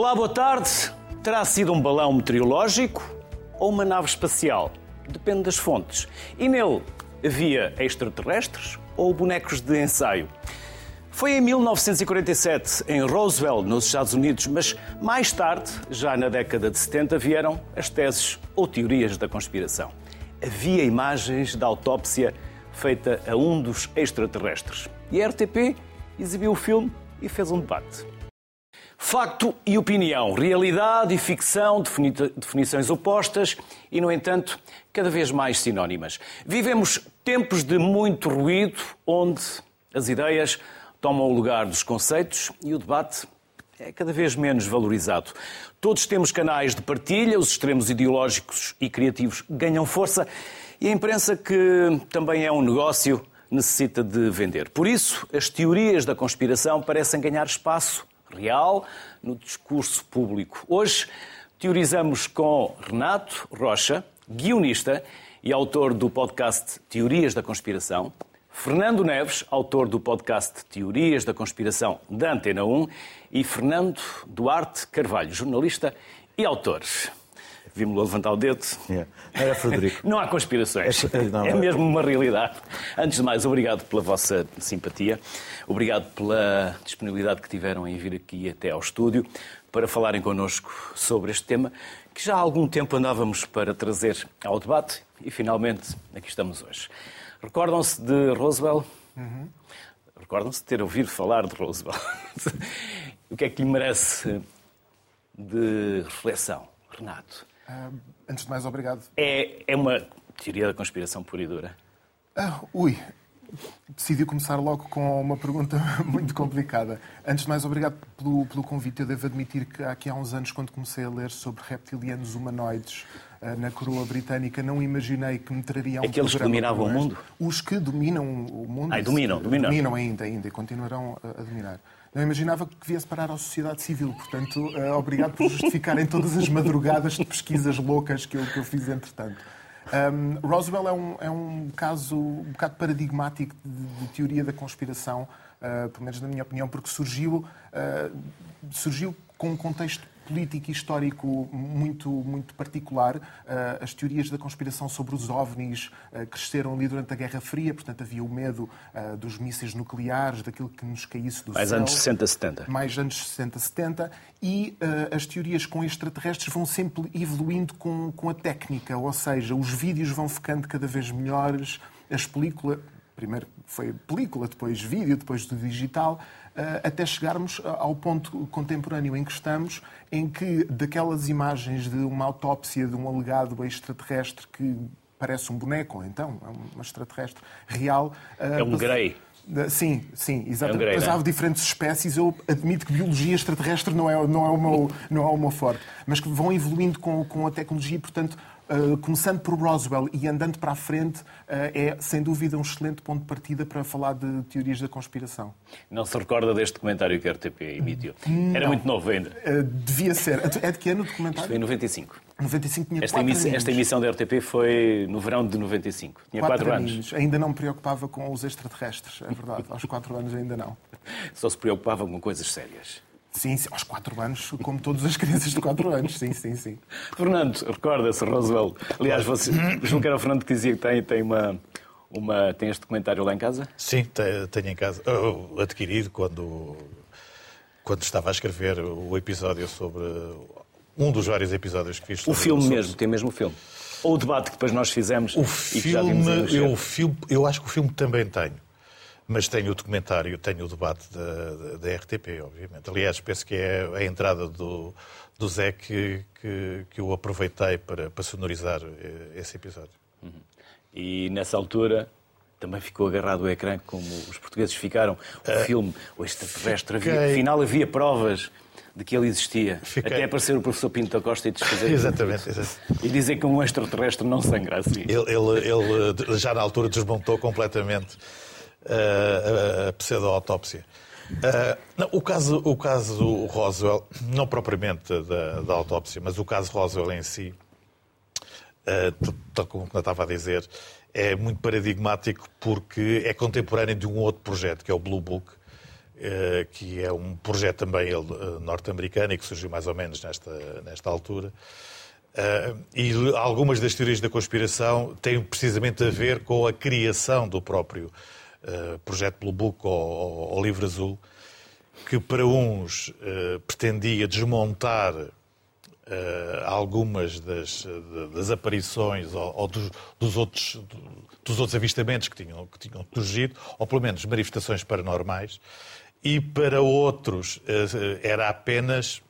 Olá, boa tarde. Terá sido um balão meteorológico ou uma nave espacial? Depende das fontes. E nele havia extraterrestres ou bonecos de ensaio? Foi em 1947, em Roswell, nos Estados Unidos, mas mais tarde, já na década de 70, vieram as teses ou teorias da conspiração. Havia imagens da autópsia feita a um dos extraterrestres. E a RTP exibiu o filme e fez um debate. Facto e opinião, realidade e ficção, definições opostas e, no entanto, cada vez mais sinónimas. Vivemos tempos de muito ruído, onde as ideias tomam o lugar dos conceitos e o debate é cada vez menos valorizado. Todos temos canais de partilha, os extremos ideológicos e criativos ganham força e a imprensa, que também é um negócio, necessita de vender. Por isso, as teorias da conspiração parecem ganhar espaço real no discurso público. Hoje teorizamos com Renato Rocha, guionista e autor do podcast Teorias da Conspiração, Fernando Neves, autor do podcast Teorias da Conspiração da Antena 1, e Fernando Duarte Carvalho, jornalista e autor. Vimos-lo levantar o dedo. Yeah. Era Frederico. Não há conspirações. É, não, é mesmo uma realidade. Antes de mais, obrigado pela vossa simpatia. Obrigado pela disponibilidade que tiveram em vir aqui até ao estúdio para falarem connosco sobre este tema que já há algum tempo andávamos para trazer ao debate e finalmente aqui estamos hoje. Recordam-se de Roosevelt? Uhum. Recordam-se de ter ouvido falar de Roosevelt? o que é que lhe merece de reflexão, Renato? Uh, antes de mais, obrigado. É, é uma teoria da conspiração pura e dura? Uh, ui, decidi começar logo com uma pergunta muito complicada. Antes de mais, obrigado pelo, pelo convite. Eu devo admitir que aqui há uns anos, quando comecei a ler sobre reptilianos humanoides uh, na coroa britânica, não imaginei que me trariam um Aqueles que dominavam o mundo? Os que dominam o mundo. Ai, dominam, dominam. Dominam ainda, ainda, e continuarão a dominar. Não imaginava que viesse parar à sociedade civil. Portanto, uh, obrigado por justificarem todas as madrugadas de pesquisas loucas que eu, que eu fiz entretanto. Um, Roswell é um, é um caso um bocado paradigmático de, de teoria da conspiração, uh, pelo menos na minha opinião, porque surgiu, uh, surgiu com um contexto político e histórico muito, muito particular. Eh, as teorias da conspiração sobre os OVNIs eh, cresceram ali durante a Guerra Fria, portanto havia o medo eh, dos mísseis nucleares, daquilo que nos caísse do Mais céu. Mais anos 60, 70. Mais anos 60, 70. E as teorias com extraterrestres vão sempre evoluindo com, com a técnica, ou seja, os vídeos vão ficando cada vez melhores, as películas primeiro foi película, depois vídeo, depois do digital, eh, até chegarmos ao ponto contemporâneo em que estamos, em que daquelas imagens de uma autópsia de um alegado extraterrestre que parece um boneco, ou então é um extraterrestre real. Eh, é um grey. Sim, sim, exatamente. É um Mas há diferentes espécies. Eu admito que biologia extraterrestre não é, não é, o, meu, não é o meu forte. Mas que vão evoluindo com, com a tecnologia, portanto, Uh, começando por Roswell e andando para a frente, uh, é sem dúvida um excelente ponto de partida para falar de teorias da conspiração. Não se recorda deste documentário que a RTP emitiu? Não. Era muito novo ainda. Uh, devia ser. É de que ano o documentário? Isto foi em 95. 95 tinha esta, emissão, esta emissão da RTP foi no verão de 95. Tinha 4, quatro anos. anos. Ainda não me preocupava com os extraterrestres, é verdade. Aos 4 anos ainda não. Só se preocupava com coisas sérias. Sim, sim, aos 4 anos, como todas as crianças de 4 anos, sim, sim, sim. Fernando, recorda-se, Roswell. Aliás, você, julgo que era o Fernando que dizia que tem, tem uma, uma, tem este documentário lá em casa? Sim, tenho em casa. Adquirido quando, quando estava a escrever o episódio sobre. Um dos vários episódios que fiz O filme sobre... mesmo, tem mesmo o filme. Ou o debate que depois nós fizemos o filme, eu, filme, eu acho que o filme também tenho. Mas tenho o documentário, tenho o debate da, da, RTP, obviamente. Aliás, penso que é a entrada do, do Zé que, que, que eu aproveitei para, para sonorizar eh, esse episódio. Uhum. E nessa altura também ficou agarrado ao ecrã, como os portugueses ficaram. O uh, filme, o extraterrestre, fiquei... havia, afinal havia provas de que ele existia. Fiquei... Até aparecer o professor Pinto da Costa e desfazer. exatamente, exatamente. E dizer que um extraterrestre não sangra assim. Ele, ele, ele já na altura desmontou completamente a, a pseudo-autópsia. Uh, o, caso, o caso Roswell, não propriamente da, da autópsia, mas o caso Roswell em si, uh, tal como eu estava a dizer, é muito paradigmático porque é contemporâneo de um outro projeto, que é o Blue Book, eh, que é um projeto também eh, norte-americano e que surgiu mais ou menos nesta, nesta altura. Uh, e algumas das teorias da conspiração têm precisamente a ver com a criação do próprio uh, projeto Book ou, ou, ou, Livro Azul, que para uns uh, pretendia desmontar algumas das, das aparições ou, ou dos, dos, outros, dos outros avistamentos que tinham, que tinham surgido, ou pelo menos manifestações paranormais, e para outros era apenas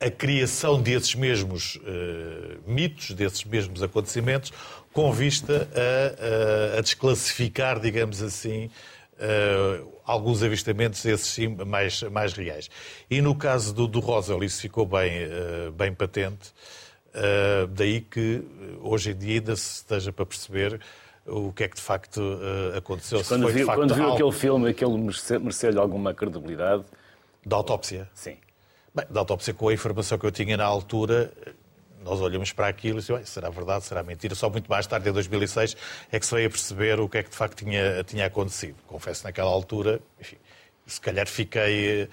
a criação desses mesmos uh, mitos, desses mesmos acontecimentos, com vista a, a, a desclassificar, digamos assim, uh, alguns avistamentos, esses sim, mais, mais reais. E no caso do, do Roswell, isso ficou bem, uh, bem patente, daí que hoje em dia ainda se esteja para perceber o que é que de facto aconteceu. Quando, viu, quando viu algo... aquele filme, aquele mereceu-lhe alguma credibilidade? Da autópsia? Sim. Bem, da autópsia, com a informação que eu tinha na altura, nós olhamos para aquilo e dizemos, será verdade, será mentira? Só muito mais tarde, em 2006, é que se veio a perceber o que é que de facto tinha, tinha acontecido. Confesso, naquela altura, enfim, se calhar fiquei uh,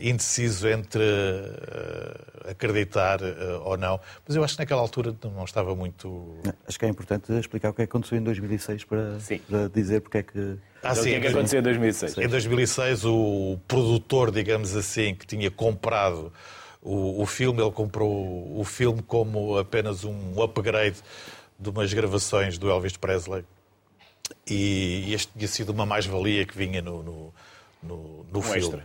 indeciso entre uh, acreditar uh, ou não, mas eu acho que naquela altura não estava muito. Acho que é importante explicar o que é que aconteceu em 2006 para, para dizer porque é que ah, sim, o que é que aconteceu em 2006? Em 2006, o produtor, digamos assim, que tinha comprado o, o filme, ele comprou o filme como apenas um upgrade de umas gravações do Elvis Presley. E este tinha sido uma mais-valia que vinha no, no, no, no um filme.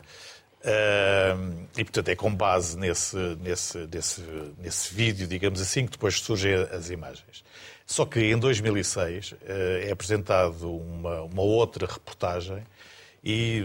Uh, e, portanto, é com base nesse, nesse, nesse, nesse vídeo, digamos assim, que depois surgem as imagens. Só que em 2006 eh, é apresentado uma, uma outra reportagem e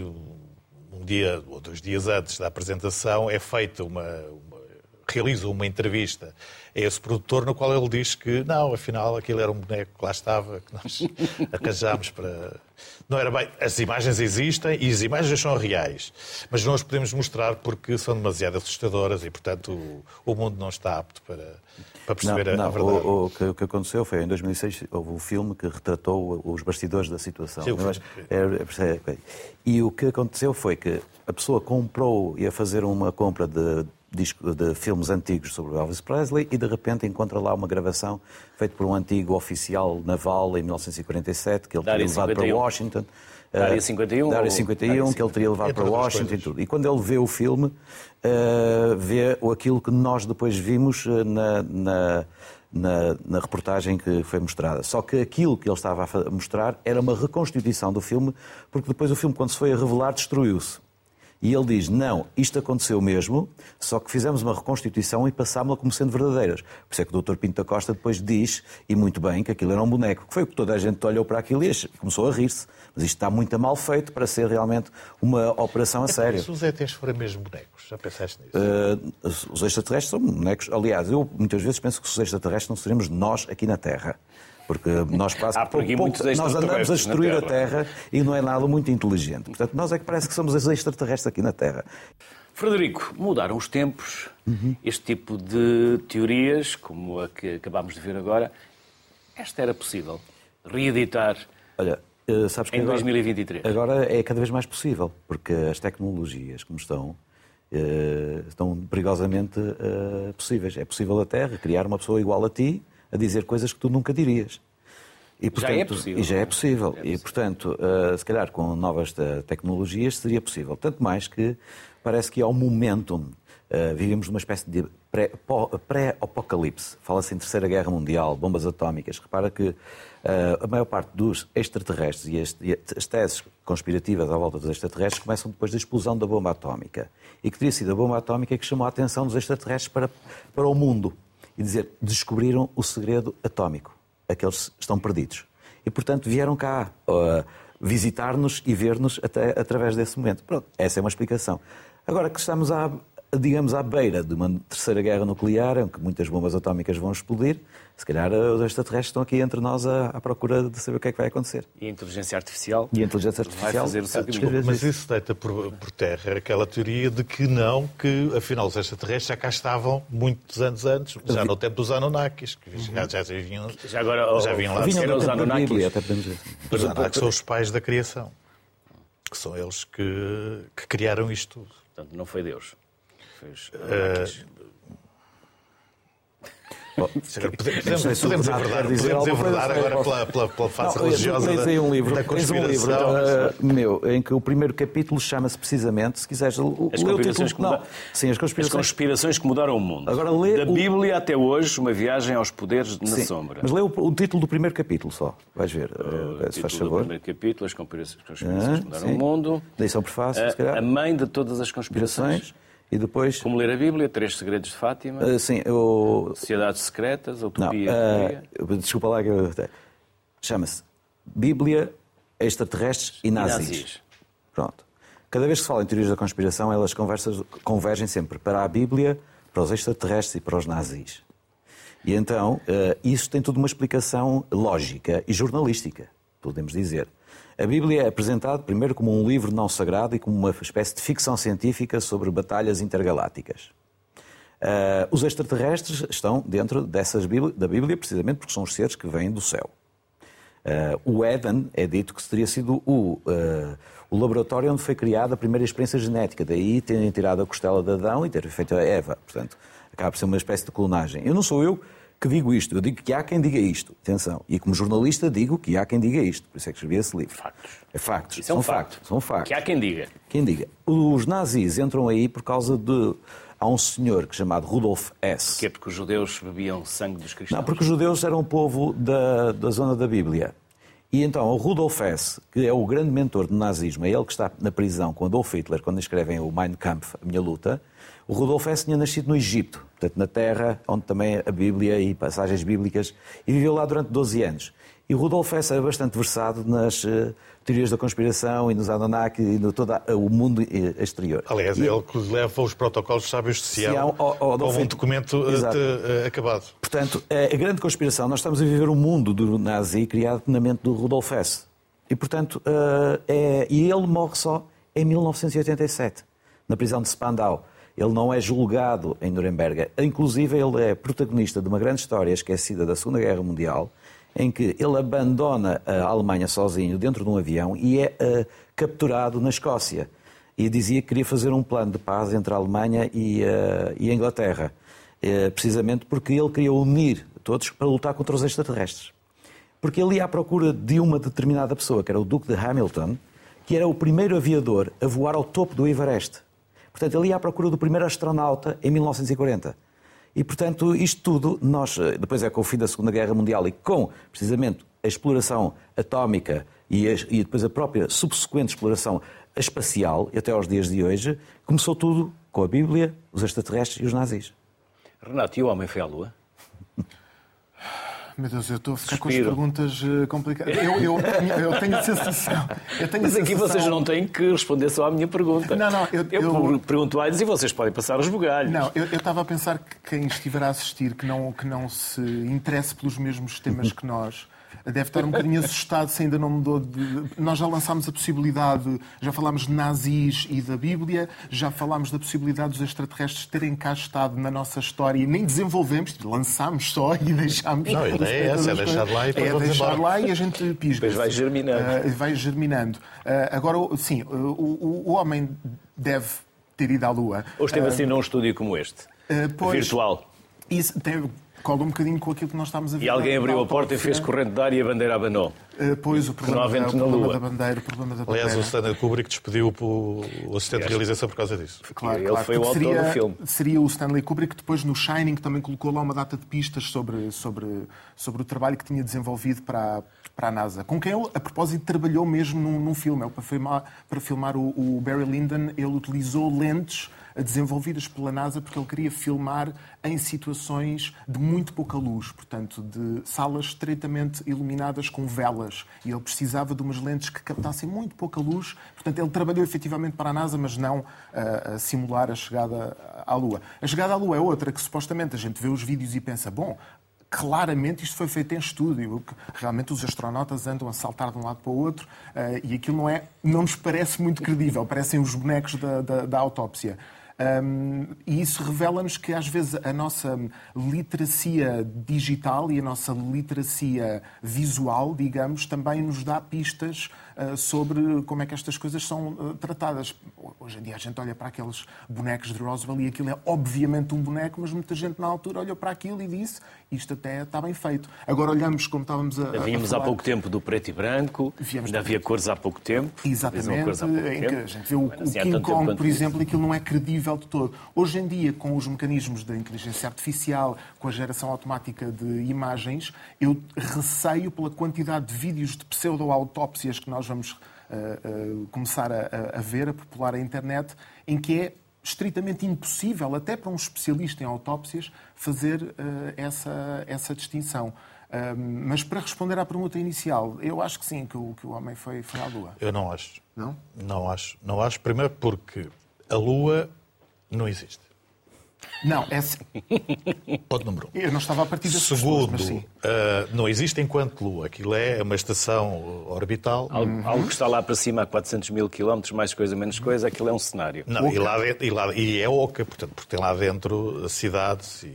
um dia ou dois dias antes da apresentação é feita uma, uma realiza uma entrevista a esse produtor no qual ele diz que não, afinal aquilo era um boneco que lá estava, que nós arranjámos para. Não era bem. As imagens existem e as imagens são reais, mas não as podemos mostrar porque são demasiado assustadoras e, portanto, o, o mundo não está apto para, para perceber não, não, a, verdade. O, o, que, o, que, aconteceu foi em 2006 houve um filme que retratou os bastidores da situação. Sim, é, é, é, e o que aconteceu foi que a pessoa comprou, ia fazer uma compra de, de, de filmes antigos sobre Elvis Presley e de repente encontra lá uma gravação feita por um antigo oficial naval em 1947 que ele teria levado para Washington. Da área 51? Da área 51, que ele teria levado para Washington e tudo. E quando ele vê o filme, uh, vê aquilo que nós depois vimos eh, na, na, na, na, reportagem que foi mostrada. Só que aquilo que ele estava a mostrar era uma reconstituição do filme, porque depois o filme, quando se foi a revelar, destruiu-se. E ele diz: não, isto aconteceu mesmo, só que fizemos uma reconstituição e passámos-la como sendo verdadeiras. Por isso é que o Dr. Pinto da Costa depois diz, e muito bem, que aquilo era um boneco. Que foi o que toda a gente olhou para aquilo e começou a rir-se. Mas isto está muito mal feito para ser realmente uma operação a sério. Se os ETs forem mesmo bonecos, já pensaste nisso? Uh, os extraterrestres são bonecos. Aliás, eu muitas vezes penso que os extraterrestres não seremos nós aqui na Terra. Porque nós quase Há por pouco, nós andamos a destruir a Terra e não é nada muito inteligente. Portanto, nós é que parece que somos os extraterrestres aqui na Terra. Frederico, mudaram os tempos. Uhum. Este tipo de teorias, como a que acabámos de ver agora, esta era possível? Reeditar Olha, eh, sabes que em agora, 2023? Agora é cada vez mais possível, porque as tecnologias como estão, eh, estão perigosamente eh, possíveis. É possível até criar uma pessoa igual a ti, a dizer coisas que tu nunca dirias. E, portanto, já é possível. E já é possível. É possível. E, portanto, uh, se calhar com novas tecnologias seria possível. Tanto mais que parece que um momentum. Uh, vivemos numa espécie de pré-apocalipse. Fala-se em Terceira Guerra Mundial, bombas atómicas. Repara que uh, a maior parte dos extraterrestres e, este, e as teses conspirativas à volta dos extraterrestres começam depois da explosão da bomba atómica. E que teria sido a bomba atómica que chamou a atenção dos extraterrestres para, para o mundo e dizer descobriram o segredo atómico. Aqueles estão perdidos. E, portanto, vieram cá uh, visitar-nos e ver-nos até através desse momento. Pronto, essa é uma explicação. Agora que estamos à, digamos, à beira de uma terceira guerra nuclear, em que muitas bombas atómicas vão explodir, se calhar eh, os extraterrestres estão aqui entre nós à, à, procura de saber o que é que vai acontecer. E a inteligência artificial? E a inteligência artificial vai fazer o seu caminho. Mas isso deita por, por, terra aquela teoria de que não, que afinal os extraterrestres já cá estavam muitos anos antes, já no tempo dos Anunnakis, que já, já, já vinham, já, agora, já vinham lá. Vinham os Anunnakis. Os Anunnakis são os pais da criação. porque são eles que, que criaram isto tudo. Portanto, não foi Deus. Fez Podemos, podemos enverdar, podemos enverdar agora pela, pela, pela fase não, religiosa tens aí um livro, da tens um livro uh, meu, em que o primeiro capítulo chama-se precisamente, se quiseres, o, as lê o conspirações título, que não, sim, as conspirações. As conspirações que mudaram o mundo. Agora lê da o- Bíblia até hoje, uma viagem aos poderes na Sim, sombra. Mas lê o, o título do primeiro capítulo só, vais ver, uh, se faz Título do favor. primeiro capítulo, as conspirações, Ah, que mudaram sim. o mundo. Daí são prefácio, calhar. a mãe de todas as conspirações. E depois, Como ler a Bíblia, Três Segredos de Fátima, uh, sim, eu, Sociedades Secretas, Não, Utopia. ah, Utopia. desculpa lá que eu... Chama-se Bíblia, Extraterrestres e nazis. nazis. Pronto. Cada vez que se fala em teorias da conspiração, elas convergem sempre para a Bíblia, para os extraterrestres e para os nazis. E então, eh, isso tem tudo uma explicação lógica e jornalística, podemos dizer. A Bíblia é apresentada primeiro como um livro não sagrado e como uma espécie de ficção científica sobre batalhas intergalácticas. Uh, os extraterrestres estão dentro dessas Bíblia- da Bíblia precisamente porque são os seres que vêm do céu. Uh, o Éden é dito que teria sido o, uh, o laboratório onde foi criada a primeira experiência genética, daí terem tirado a costela de Adão e ter feito a Eva. Portanto, acaba por ser uma espécie de clonagem. Eu não sou eu que digo isto, eu digo que há quem diga isto. Atenção. E como jornalista digo que há quem diga isto. Por isso é que escrevi esse livro. Factos. É factos. Isso é um são facto. factos. São factos. Que há quem diga. Quem diga. Os nazis entram aí por causa de. Há um senhor que chamado Rudolf. Que é porque os judeus bebiam sangue dos cristãos. Não, porque os judeus eram o povo da, da zona da Bíblia. E então o Rudolf Hess, que é o grande mentor do nazismo, é ele que está na prisão com Adolf Hitler, quando escrevem o Mein Kampf, a minha luta, o Rudolf Hess tinha nascido no Egito, portanto na terra onde também a Bíblia e passagens bíblicas, e viveu lá durante 12 anos. E o Rudolf Hess era bastante versado nas eh, teorias da conspiração e nos Anunnaki e no todo eh, o mundo eh, exterior. Aliás, E- ele que leva os protocolos sábios de Sião Sião ao- ao um documento de- eh, acabado. Portanto, a grande conspiração, nós estamos a viver um mundo do nazi criado na mente do Rudolf Hess. E, portanto, é- e ele morre só em 1987, na prisão de Spandau. Ele não é julgado em Nuremberg. Inclusive, ele é protagonista de uma grande história esquecida da Segunda Guerra Mundial, em que ele abandona a Alemanha sozinho dentro de um avião e é eh, capturado na Escócia. E dizia que queria fazer um plano de paz entre a Alemanha e, eh, e a Inglaterra. Eh, precisamente porque ele queria unir todos para lutar contra os extraterrestres. Porque ele ia à procura de uma determinada pessoa, que era o Duque de Hamilton, que era o primeiro aviador a voar ao topo do Everest. Portanto, ele ia à procura do primeiro astronauta em 1940. E, portanto, isto tudo, nós, eh, depois é com o fim da Segunda Guerra Mundial e com, precisamente, a exploração atómica e, a- e depois a própria subsequente exploração espacial, até aos dias de hoje, começou tudo com a Bíblia, os extraterrestres e os nazis. Renato, e o homem foi à Lua? Meu Deus, eu estou a ficar com as Suspiro. perguntas eh, complicadas. Eu, eu, eu tenho a sensação. Eu tenho a Mas aqui vocês não têm que responder só à minha pergunta. Não, não, eu- eu- per- pergunto a eles e vocês podem passar os bugalhos. Não, eu eu estava a pensar que quem estiver a assistir, que não, que não se interesse pelos mesmos temas que nós, deve estar um bocadinho assustado se ainda não mudou de... Nós já lançámos a possibilidade, já falámos de nazis e da Bíblia, já falámos da possibilidade dos extraterrestres terem cá estado na nossa história e nem desenvolvemos, lançámos só e deixámos... Não, a ideia é essa, é deixar de lá e depois É vamos deixar embora. lá e a gente pisga. Depois vai germinando. Ah, vai germinando. Ah, agora, sim, o, o- o homem deve ter ido à Lua. Ou esteve assim num estúdio como este, Ah, pois, virtual, Isso tem, cola um bocadinho com aquilo que nós estamos a ver. e alguém abriu a porta e fez corrente de ar e a bandeira abanou. Ah, pois, o problema, não há da, vento o problema da bandeira, o problema da Aliás, o bandeira. Stanley Kubrick despediu o, o assistente de realização por causa disso. Claro, Ele claro, foi o autor seria, do filme. Seria o Stanley Kubrick que depois no Shining também colocou lá uma data de pistas sobre, sobre, sobre o trabalho que tinha desenvolvido para, a- para a NASA. Com quem ele, a propósito, trabalhou mesmo num, num filme. Ele, para filmar, para filmar o, o Barry Lyndon, ele utilizou lentes desenvolvidas pela NASA porque ele queria filmar em situações de muito pouca luz, portanto, de salas estreitamente iluminadas com velas. E ele precisava de umas lentes que captassem muito pouca luz. Portanto, ele trabalhou efetivamente para a NASA, mas não ah, a simular a chegada à Lua. A chegada à Lua é outra que supostamente a gente vê os vídeos e pensa, bom, claramente isto foi feito em estúdio, realmente os astronautas andam a saltar de um lado para o outro eh, e aquilo não, é, não nos parece muito credível, parecem os bonecos da, da, da autópsia. Um, e isso revela-nos que, às vezes, a nossa literacia digital e a nossa literacia visual, digamos, também nos dá pistas sobre como é que estas coisas são uh, tratadas. Hoje em dia a gente olha para aqueles bonecos de Roswell e aquilo é obviamente um boneco, mas muita gente na altura olhou para aquilo e disse isto até está bem feito. Agora olhamos como estávamos a. Vínhamos a há pouco tempo do preto e branco, Viemos ainda havia cores há pouco tempo. Exatamente, há pouco em que tempo. a gente vê o, o King Kong, por isso. exemplo, aquilo não é credível de todo. Hoje em dia, com os mecanismos da inteligência artificial, com a geração automática de imagens, eu receio pela quantidade de vídeos de pseudo-autópsias que nós vamos ah, ah, começar a, a- ver, a popular a internet, em que é estritamente impossível, até para um especialista em autópsias, fazer ah, essa, essa distinção. Mas para responder à pergunta inicial, eu acho que sim, que o, que o homem foi, foi à Lua. Eu não acho. Não? Não acho. Não acho. Primeiro porque a Lua não existe. Não, é assim. Ponto número um. Eu não estava a partir das Segundo, pessoas, sim. ah, não existe enquanto Lua. Aquilo é uma estação orbital. Algo, algo que está lá para cima a 400 mil quilómetros, mais coisa, menos coisa, aquilo é um cenário. Não, e, lá dentro, e, lá- e é oca, portanto, porque tem lá dentro cidades e,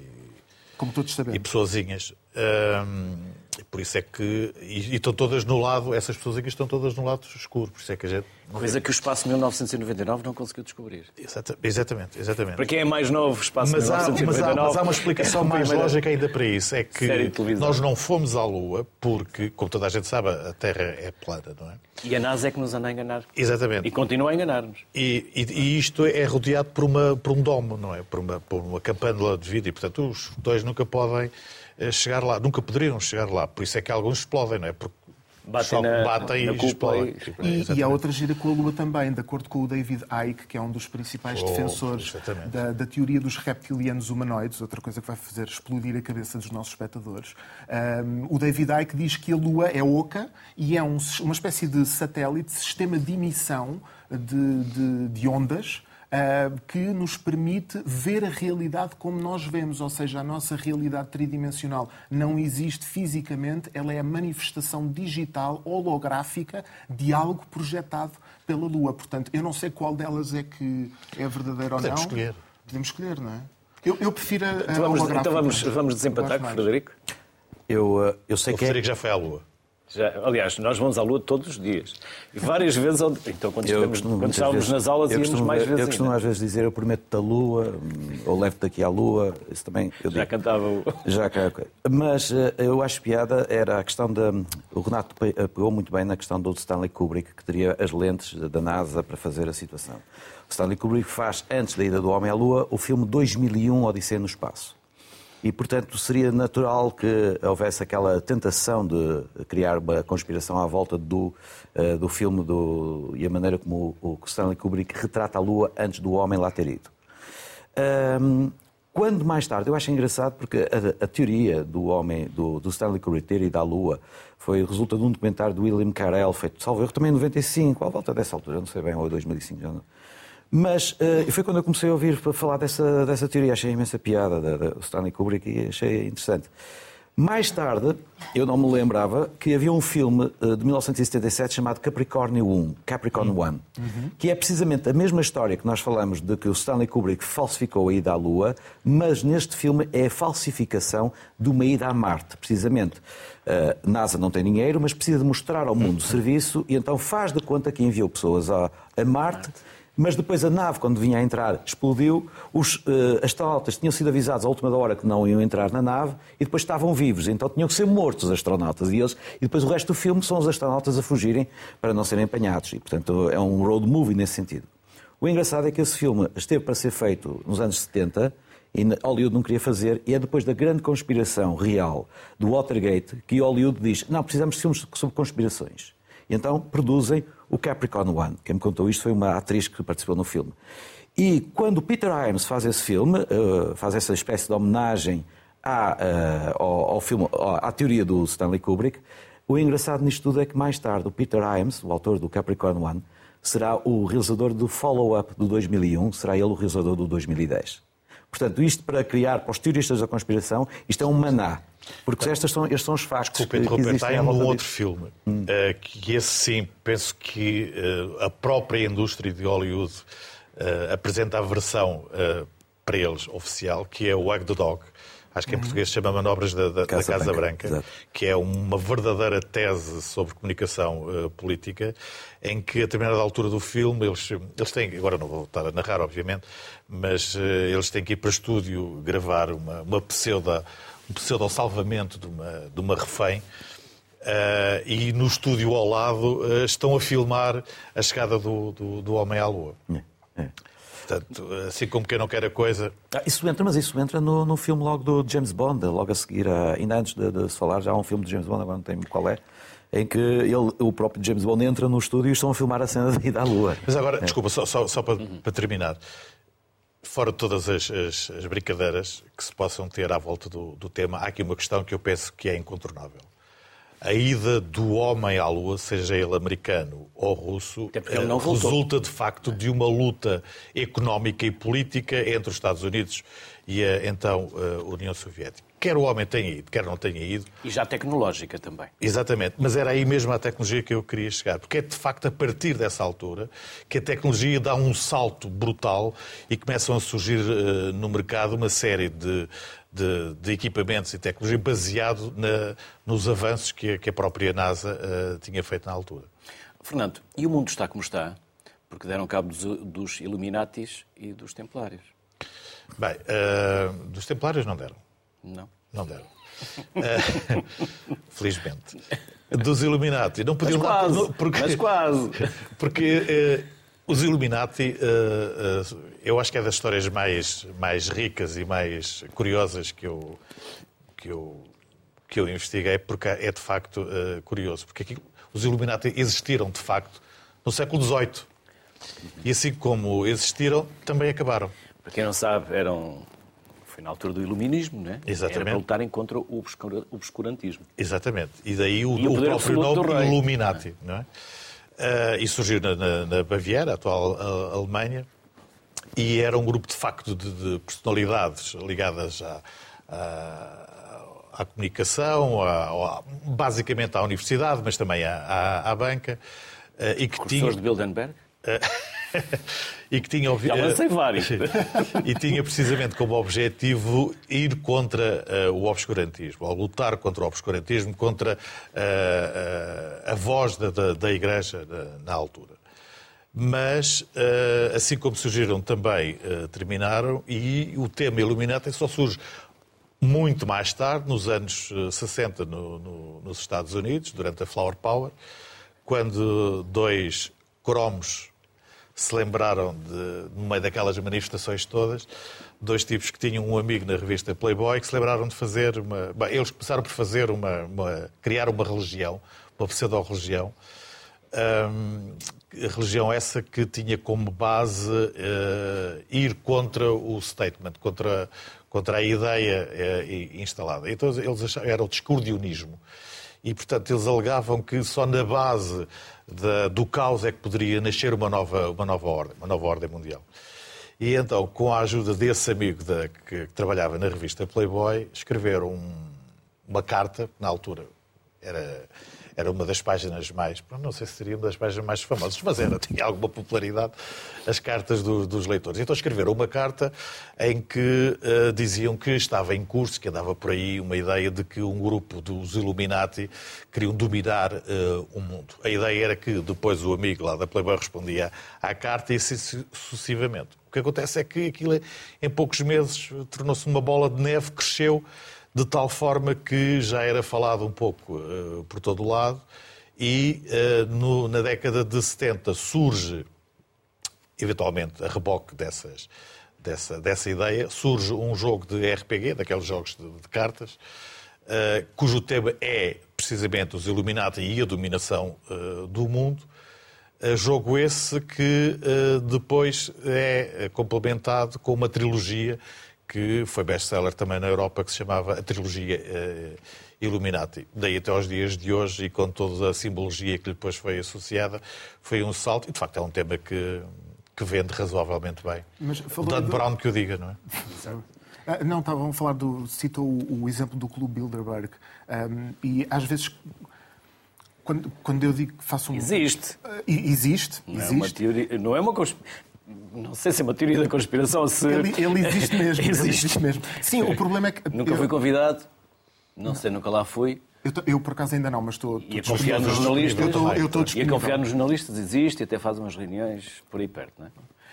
Como todos e sabemos. pessoazinhas. Ahm, e por isso é que. E, e estão todas no lado, essas pessoazinhas estão todas no lado escuro. Por isso é que a gente. Coisa que o Espaço 1999 não conseguiu descobrir. Exata- Exatamente, exatamente. Para quem é mais novo, Espaço Mas há, mas, há, 1999... mas há uma explicação é mais lógica ainda para isso. É que nós não fomos à Lua porque, como toda a gente sabe, a Terra é plana, não é? E a NASA é que nos anda a enganar. Exatamente. E continua a enganar-nos. E, e- e isto é rodeado por, uma, por um domo, não é? Por uma, por uma campanula de vidro. E, portanto, os dois nunca podem chegar lá. Nunca poderiam chegar lá. Por isso é que alguns explodem, não é? Porque Batem só na- batem na e explodem. e- E, e há outra gira com a Lua também, de acordo com o David Icke, que é um dos principais Oh, defensores da, da teoria dos reptilianos humanoides, outra coisa que vai fazer explodir a cabeça dos nossos espectadores. Ahm, o David Icke diz que a Lua é oca e é um- uma espécie de satélite, sistema de emissão de, de- de ondas. Ah, que nos permite ver a realidade como nós vemos, ou seja, a nossa realidade tridimensional não existe fisicamente, ela é a manifestação digital, holográfica, de algo projetado pela Lua. Portanto, eu não sei qual delas é que é verdadeira ou Podemos não. escolher. Podemos escolher, não é? Eu, eu prefiro a, a Então vamos, holográfica. então vamos, vamos desempatar com o. Frederico? Eu, eh, eu sei O que é... Frederico já foi à Lua. Já, aliás, nós vamos à Lua todos os dias. E várias vezes. Então, quando, Eu estivemos- quando estávamos vezes- nas aulas, íamos costumo- mais vezes. Eu costumo ainda. às vezes dizer, eu prometo-te a Lua, ou levo-te aqui à Lua. Isso também Já digo. cantava o. Já. Mas eh, eu acho piada era a questão da. O Renato eh, pegou muito bem na questão do Stanley Kubrick, que teria as lentes da NASA para fazer a situação. O Stanley Kubrick faz, antes da ida do Homem à Lua, o filme 2001 Odisseia no Espaço. E, portanto, seria natural que houvesse aquela tentação de criar uma conspiração à volta do, eh, do filme do, e a maneira como o, Stanley Kubrick retrata a Lua antes do homem lá ter ido. Ahm, quando mais tarde, eu acho engraçado porque a, a teoria do homem, do, do Stanley Kubrick ido à Lua, foi resulta de um documentário do William Carell, feito, salvo erro, também em 95, à volta dessa altura, não sei bem, ou 2005, já não. Mas eh, foi quando eu comecei a ouvir falar dessa, dessa teoria, achei imensa piada da, da Stanley Kubrick e achei interessante. Mais tarde, eu não me lembrava que havia um filme eh, de 1977 chamado Capricórnio 1, Capricorn 1, que é precisamente a mesma história que nós falamos de que o Stanley Kubrick falsificou a ida à Lua, mas neste filme é a falsificação de uma ida a Marte, precisamente. A NASA não tem dinheiro, mas precisa de mostrar ao mundo serviço e então faz de conta que enviou pessoas a, a Marte. Mas depois a nave, quando vinha a entrar, explodiu. Os eh, astronautas tinham sido avisados à última hora que não iam entrar na nave e depois estavam vivos. Então tinham que ser mortos os astronautas. E, eles, e depois o resto do filme são os astronautas a fugirem para não serem apanhados. E, portanto, é um road movie nesse sentido. O engraçado é que esse filme esteve para ser feito nos anos 70 e Hollywood não queria fazer, e é depois da grande conspiração real do Watergate que Hollywood diz: não, precisamos de filmes sobre conspirações. E então produzem o Capricorn One. Quem me contou isto foi uma atriz que participou no filme. E quando Peter Hyams faz esse filme, eh, faz essa espécie de homenagem à, eh, ao, ao filme, à teoria do Stanley Kubrick, o engraçado nisto tudo é que mais tarde o Peter Hyams, o autor do Capricorn One, será o realizador do follow-up do 2001, será ele o realizador do 2010. Portanto, isto para criar, para os teoristas da conspiração, isto é um maná. Porque estas são, estes são os factos Desculpa que, interromper, existem está em um outro filme, eh, que esse sim, penso que eh, a própria indústria de Hollywood uh, apresenta a versão para eles oficial, que é o Wag the Dog. Acho que em português se chama Manobras da, da Casa, da Casa Branca, Branca que é uma verdadeira tese sobre comunicação uh, política, em que a determinada altura do filme eles, eles têm, agora não vou estar a narrar, obviamente, mas uh, eles têm que ir para estúdio gravar uma, uma pseudo, um pseudo-salvamento de uma, de uma refém. Uh, e no estúdio ao lado uh, estão a filmar a chegada do, do, do Homem à Lua. É, é. Portanto, assim como quem não quer a coisa. Ah, isso entra, mas isso entra no, no filme logo do James Bond, logo a seguir, ainda antes de, de, se falar, já há um filme de James Bond, agora não tenho qual é, em que ele, o próprio James Bond entra no estúdio e estão a filmar a cena da ida à Lua. Mas agora, é. desculpa, só, só, só para, para, terminar. Fora de todas as, as, as, brincadeiras que se possam ter à volta do, do tema, há aqui uma questão que eu penso que é incontornável a ida do homem à Lua, seja ele americano ou russo, resulta de facto de uma luta económica e política entre os Estados Unidos e a então a União Soviética. Quer o homem tenha ido, quer não tenha ido. E já tecnológica também. Exatamente. Mas era aí mesmo a tecnologia que eu queria chegar. Porque é de facto a partir dessa altura que a tecnologia dá um salto brutal e começam a surgir uh, no mercado uma série de, de, de, equipamentos e tecnologia baseado na, nos avanços que a, que a própria NASA uh, tinha feito na altura. Fernando, e o mundo está como está? Porque deram cabo dos, dos Illuminatis e dos Templários. Bem, uh, dos Templários não deram. Não. Não deram. Uh, felizmente. Dos Illuminati. Não podiam mas quase. Porque, mas quase. Porque os Illuminati, uh, eu acho que é das histórias mais, mais ricas e mais curiosas que eu, que eu, que eu investiguei, porque é de facto curioso. Porque aqui, os Illuminati existiram de facto no século XVIII. E assim como existiram, também acabaram. Para quem não sabe, eram foi na altura do iluminismo, não é? Exatamente. Era para lutarem contra o obscurantismo. Exatamente. E daí o, e o, o próprio nome Illuminati, não é? Uh, e surgiu na, na, na, Baviera, atual a, Alemanha, e era um grupo de facto de, de personalidades ligadas à, à, à comunicação, à, basicamente à universidade, mas também à, à banca. Uh, e que Professores tinha... de Bilderberg? e que tinha Já lancei vários. e tinha precisamente como objetivo ir contra uh, o obscurantismo, ou lutar contra o obscurantismo, contra uh, uh, a voz da, da, da Igreja na, na altura. Mas, assim como surgiram também, terminaram, e o tema Illuminati só surge muito mais tarde, nos anos 60, no, no, nos Estados Unidos, durante a Flower Power, quando dois cromos se lembraram de, no meio daquelas manifestações todas, dois tipos que tinham um amigo na revista Playboy que se lembraram de fazer uma. Bem, eles começaram por fazer uma, uma criar uma religião, uma pseudo-religião. Um, religião essa que tinha como base uh, ir contra o statement, contra, contra a ideia uh, instalada. Então eles achavam, era o discordionismo. E, portanto, eles alegavam que só na base da, do caos é que poderia nascer uma nova, uma nova ordem, uma nova ordem mundial. E então, com a ajuda desse amigo que, que, trabalhava na revista Playboy, escreveram um, uma carta, na altura era era uma das páginas mais, não sei se seria uma das páginas mais famosas, mas era, tinha alguma popularidade, as cartas do, dos leitores. Então escreveram uma carta em que uh, diziam que estava em curso, que andava por aí uma ideia de que um grupo dos Illuminati queriam dominar uh, o mundo. A ideia era que depois o amigo lá da Playboy respondia à carta e assim sucessivamente. O que acontece é que aquilo, em poucos meses, tornou-se uma bola de neve, cresceu de tal forma que já era falado um pouco uh, por todo o lado e uh, no, na década de 70 surge, eventualmente a reboque dessas, dessa, dessa ideia, surge um jogo de RPG, daqueles jogos de, de cartas, uh, cujo tema é precisamente os Illuminati e a dominação do mundo. jogo esse que depois é complementado com uma trilogia que foi best-seller também na Europa, que se chamava a trilogia uh, Illuminati. Daí até aos dias de hoje, e com toda a simbologia que depois foi associada, foi um salto. E, de facto, é um tema que, que vende razoavelmente bem. Mas o Dan do... Brown que o diga, não é? Ah, não, estavam a falar do. citou o, o exemplo do Clube Bilderberg. Um, e às vezes quando, quando eu digo que faço um. Existe. Uh, existe. Não existe. É uma teoria, não é uma Não sei se é uma teoria da conspiração ou se. Ele, ele existe mesmo. ele Existe. existe mesmo. Sim, o problema é que. Nunca eu, fui convidado, não sei, nunca lá fui. eu, eu, por acaso ainda não, mas estou. E a confiar nos jornalistas. Eu estou- eu estou E a confiar nos jornalistas existe e até faz umas reuniões por aí perto, não é?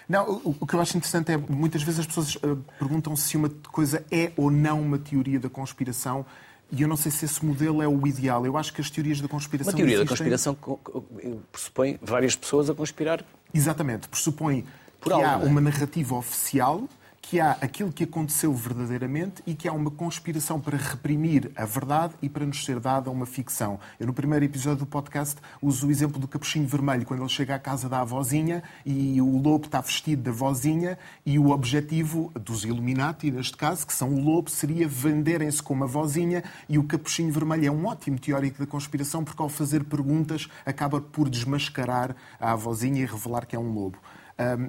Não, o, que eu acho interessante é muitas vezes as pessoas eh, perguntam se uma coisa é ou não uma teoria da conspiração e eu não sei se esse modelo é o ideal. Eu acho que as teorias da conspiração. Uma teoria da existem- conspiração co- co- pressupõe várias pessoas a conspirar. Exatamente, pressupõe Por que há uma narrativa oficial, que há aquilo que aconteceu verdadeiramente e que há uma conspiração para reprimir a verdade e para nos ser dada uma ficção. Eu, no primeiro episódio do podcast, uso o exemplo do capuchinho vermelho, quando ele chega à casa da avózinha e o lobo está vestido da vozinha e o objetivo dos Illuminati, neste caso, que são o lobo, seria venderem-se como a vozinha e o capuchinho vermelho é um ótimo teórico da conspiração porque, ao fazer perguntas, acaba por desmascarar a avózinha e revelar que é um lobo.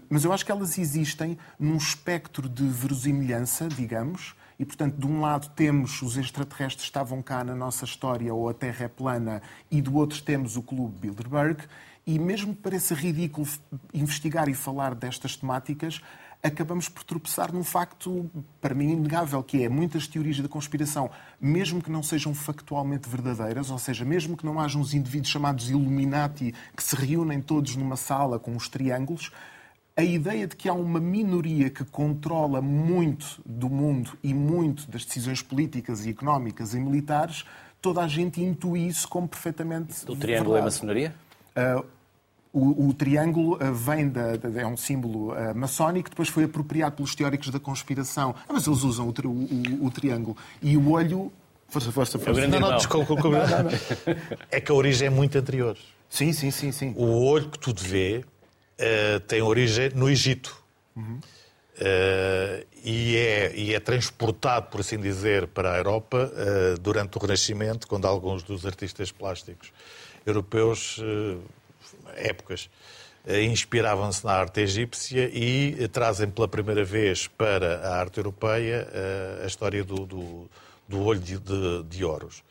Mas eu acho que elas existem num espectro de verosimilhança, digamos, e, portanto, de um lado temos os extraterrestres estavam cá na nossa história ou a Terra é plana, e do outro temos o Clube Bilderberg, e mesmo que pareça ridículo investigar e falar destas temáticas, acabamos por tropeçar num facto, para mim, inegável, que é muitas teorias da conspiração, mesmo que não sejam factualmente verdadeiras, ou seja, mesmo que não haja uns indivíduos chamados Illuminati que se reúnem todos numa sala com os triângulos, a ideia de que há uma minoria que controla muito do mundo e muito das decisões políticas e económicas e militares, toda a gente intui isso como perfeitamente. O triângulo é verdade. maçonaria? Uh, o, o triângulo uh, vem da, da- é um símbolo uh, maçónico, depois foi apropriado pelos teóricos da conspiração. Ah, mas eles usam o, tri- o- o- o triângulo. E o olho. Força, força, força. grande Não, não, desculpa, desculpa. É que a origem é muito anterior. Sim, sim, sim, sim. O olho que tudo vê eh, tem origem no Egito. Eh, e, é, e é transportado, por assim dizer, para a Europa eh, durante o Renascimento, quando alguns dos artistas plásticos europeus, eh, épocas, inspiravam-se na arte egípcia e trazem pela primeira vez para a arte europeia a história do, do, do olho de, de, de Horus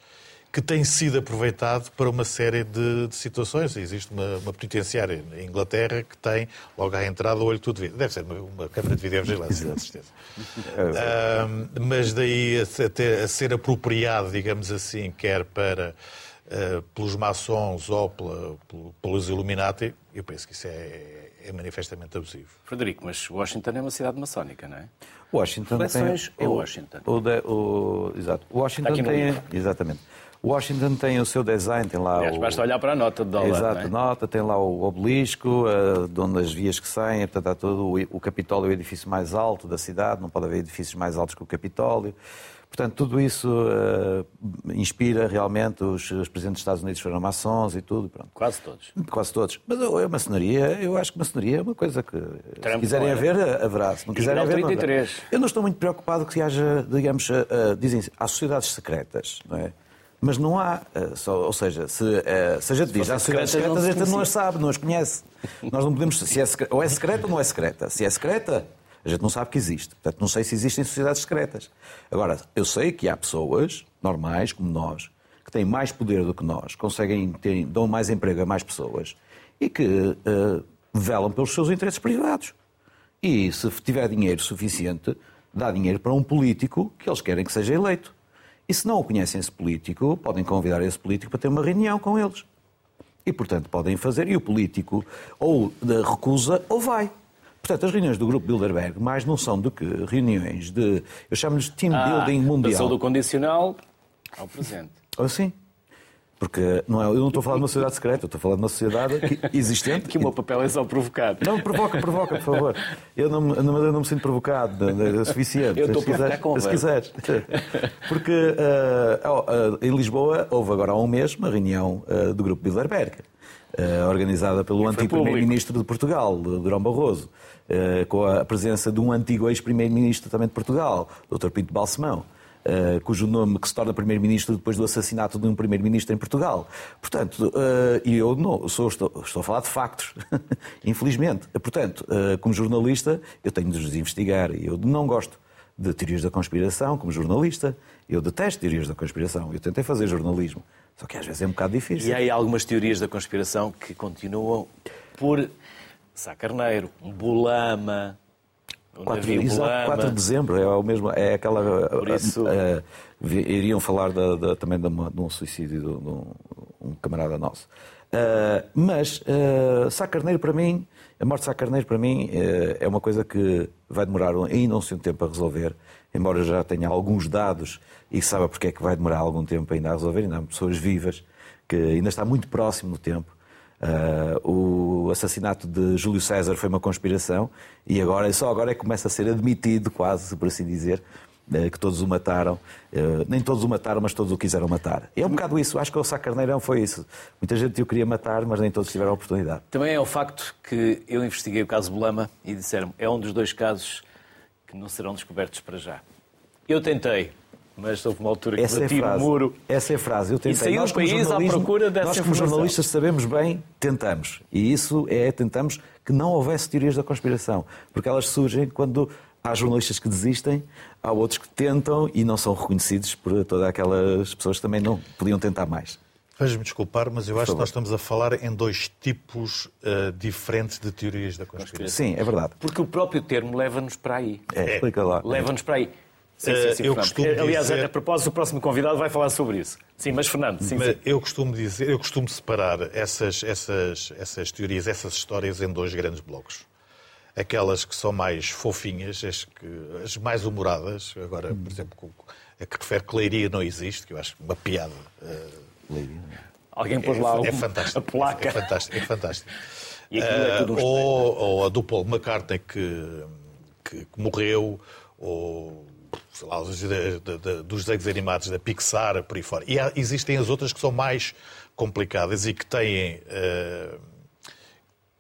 que tem sido aproveitado para uma série de, de situações. Existe uma, uma penitenciária em Inglaterra que tem, logo à entrada, o olho tudo vivo. Deve ser uma, uma câmara de videovigilância, com certeza. Ahm, mas daí a, ter- a ser apropriado, digamos assim, quer para ah, pelos maçons ou pela- pelo- pelos Illuminati, eu penso que isso é, é manifestamente abusivo. Frederico, mas Washington é uma cidade maçónica, não é? Washington Reflexões tem em o- Washington. O, de- o- exato. Washington tem, exatamente. Washington tem o seu design, tem lá Aliás, o, basta olhar para a nota de dólar. Exato, é? nota, tem lá o obelisco, eh, de onde as vias que saem, portanto, há todo o, o Capitólio é o edifício mais alto da cidade, não pode haver edifícios mais altos que o Capitólio. Portanto, tudo isso eh, inspira realmente, os, os presidentes dos Estados Unidos foram maçons e tudo, pronto. Quase todos. Quase todos. Mas a maçonaria, eu acho que maçonaria é uma coisa que, se Trump quiserem não era. haver, haverá. Se não quiserem grau haver, não haverá. 33. Eu não estou muito preocupado que se haja, digamos, eh, eh, dizem há sociedades secretas, não é? Mas não há, eh, só- ou seja, se, eh, se a gente diz há sociedades secretas, não secretas, se a gente não as sabe, não as conhece. Nós não podemos, se é, ou é secreta ou não é secreta. Se é secreta, a gente não sabe que existe. Portanto, não sei se existem sociedades secretas. Agora, eu sei que há pessoas normais, como nós, que têm mais poder do que nós, conseguem ter, dão mais emprego a mais pessoas e que eh, velam pelos seus interesses privados. E se tiver dinheiro suficiente, dá dinheiro para um político que eles querem que seja eleito. E se não o conhecem esse político, podem convidar esse político para ter uma reunião com eles. E, portanto, podem fazer. E o político ou recusa ou vai. Portanto, as reuniões do Grupo Bilderberg mais não são do que reuniões de. Eu chamo-lhes de team Ah, building mundial. Passou do condicional ao presente. Assim. Porque não é, eu não estou a falar de uma sociedade secreta, eu estou a falar de uma sociedade que- existente. Que o meu papel é só provocar. Não, provoca, provoca, por favor. Eu não, me- não, eu não me sinto provocado, é suficiente. Eu estou se quiseres, com se quiseres. Porque ah, ah, em Lisboa houve agora há um mês uma reunião ah, do Grupo Bilderberg, organizada pelo antigo público. Primeiro-Ministro de Portugal, Durão Barroso, com a presença de um antigo ex-Primeiro-Ministro também de Portugal, Dr. Pinto Balsemão. Uh, cujo nome que se torna primeiro-ministro depois do assassinato de um primeiro-ministro em Portugal. Portanto, uh, e eu não sou, estou, estou a falar de factos, infelizmente. Portanto, uh, como jornalista, eu tenho de os investigar e eu não gosto de teorias da conspiração como jornalista. Eu detesto teorias da conspiração. Eu tentei fazer jornalismo, só que às vezes é um bocado difícil. E há aí algumas teorias da conspiração que continuam por Sá Carneiro, Bulama. 4, exato, 4 de dezembro, é, o mesmo, é aquela. Por isso... Uh, uh, iriam falar da, da, também de, uma, de, um suicídio de, um, um, camarada nosso. Uh, mas uh, Sá Carneiro, para mim, a morte de Sá Carneiro, para mim, é uma coisa que vai demorar ainda um certo tempo a resolver, embora já tenha alguns dados e saiba porque é que vai demorar algum tempo ainda a resolver, ainda há pessoas vivas, que ainda está muito próximo no tempo. Uh, o assassinato de Júlio César foi uma conspiração e agora só agora é que começa a ser admitido, quase por assim dizer, uh, que todos o mataram. Uh, nem todos o mataram, mas todos o quiseram matar. É um bocado isso. Acho que o Sá Carneirão foi isso. Muita gente o queria matar, mas nem todos tiveram a oportunidade. Também é o facto que eu investiguei o caso Bolama e disseram é um dos dois casos que não serão descobertos para já. Eu tentei, mas houve uma altura que essa bati é no muro. Essa é a frase. Eu tentei. E saiu nós, o país à procura dessa Nós, como informação. jornalistas, sabemos bem, tentamos. E isso é, tentamos que não houvesse teorias da conspiração. Porque elas surgem quando há jornalistas que desistem, há outros que tentam e não são reconhecidos por todas aquelas pessoas que também não podiam tentar mais. Vais-me desculpar, mas eu acho que nós estamos a falar em dois tipos uh, diferentes de teorias da conspiração. Sim, é verdade. Porque o próprio termo leva-nos para aí. É, explica lá. Leva-nos para aí. Sim, sim, sim, eu Fernando. costumo Aliás, dizer- a propósito, o próximo convidado vai falar sobre isso. Sim, mas Fernando, sim, Mas sim. eu costumo dizer, eu costumo separar essas, essas, essas teorias, essas histórias em dois grandes blocos. Aquelas que são mais fofinhas, as, que, as mais humoradas. Agora, por exemplo, a que refere que Leiria não existe, que eu acho uma piada. eh, Alguém pôs lá é fantástico. a placa. É fantástico. É fantástico. E é um Eh, ou, ou a do Paul McCartney que, que, que morreu, ou sei lá, os de- de- de- dos desenhos animados da Pixar, por aí fora. E há- existem as outras que são mais complicadas e que têm. eh,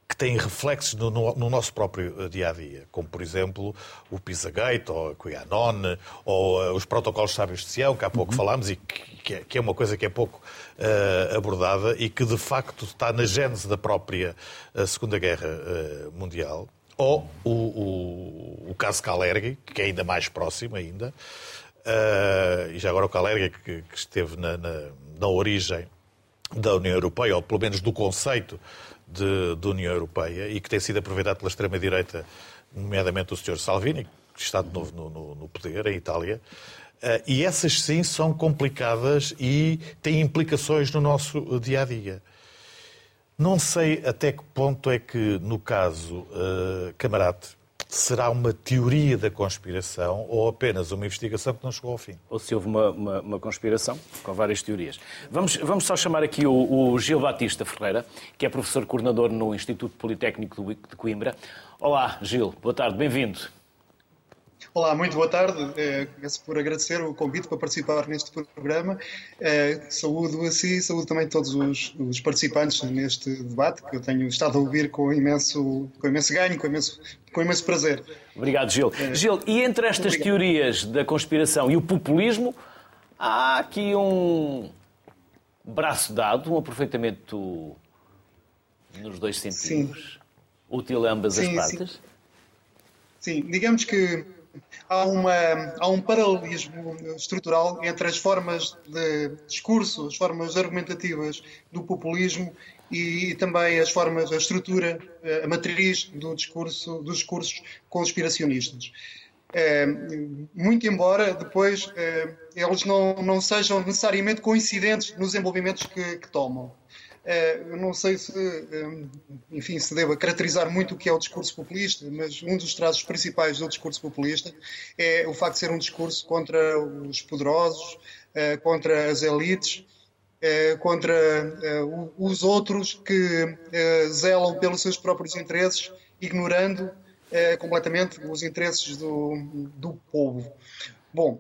que têm reflexos no, no- no nosso próprio dia a dia, como por exemplo o Pizzagate, ou a QAnon, ou eh, os protocolos sábios de Sião, que há pouco falámos e que, que é, que é uma coisa que é pouco eh, abordada e que de facto está na gênese da própria eh, Segunda Guerra eh, Mundial. Ou o, o, o caso Kalergi, que é ainda mais próximo ainda, eh, e já agora o Kalergi que, que esteve na, na, na origem da União Europeia, ou pelo menos do conceito de, de União Europeia, e que tem sido aproveitado pela extrema-direita, nomeadamente o Sr. Salvini, que está de novo no, no- no poder, em Itália. Eh, e essas sim são complicadas e têm implicações no nosso dia a dia. Não sei até que ponto é que, no caso uh, Camarate, será uma teoria da conspiração ou apenas uma investigação que não chegou ao fim. Ou se houve uma, uma- uma conspiração com várias teorias. Vamos, vamos só chamar aqui o, o Gil Batista Ferreira, que é professor coordenador no Instituto Politécnico de Coimbra. Olá, Gil, boa tarde, bem-vindo. Olá, muito boa tarde. Eh, Começo por agradecer o convite para participar neste programa. Eh, saúdo a si, saúdo também todos os, os participantes neste debate, que eu tenho estado a ouvir com imenso, com imenso ganho, com imenso, com imenso prazer. Obrigado, Gil. Gil, e entre estas Obrigado. teorias da conspiração e o populismo, há aqui um braço dado, um aproveitamento nos dois sentidos, útil a ambas as Sim, sim. partes. Sim, digamos que há, uma, há um paralelismo estrutural entre as formas de discurso, as formas argumentativas do populismo e também as formas, a estrutura, a matriz do discurso, dos discursos conspiracionistas. Eh, muito embora depois eh, eles não, não sejam necessariamente coincidentes nos envolvimentos que, que tomam. Eh, eu não sei se, eh, enfim, se deva caracterizar muito o que é o discurso populista, mas um dos traços principais do discurso populista é o facto de ser um discurso contra os poderosos, eh, contra as elites, contra os outros que zelam pelos seus próprios interesses, ignorando completamente os interesses do, do povo. Bom,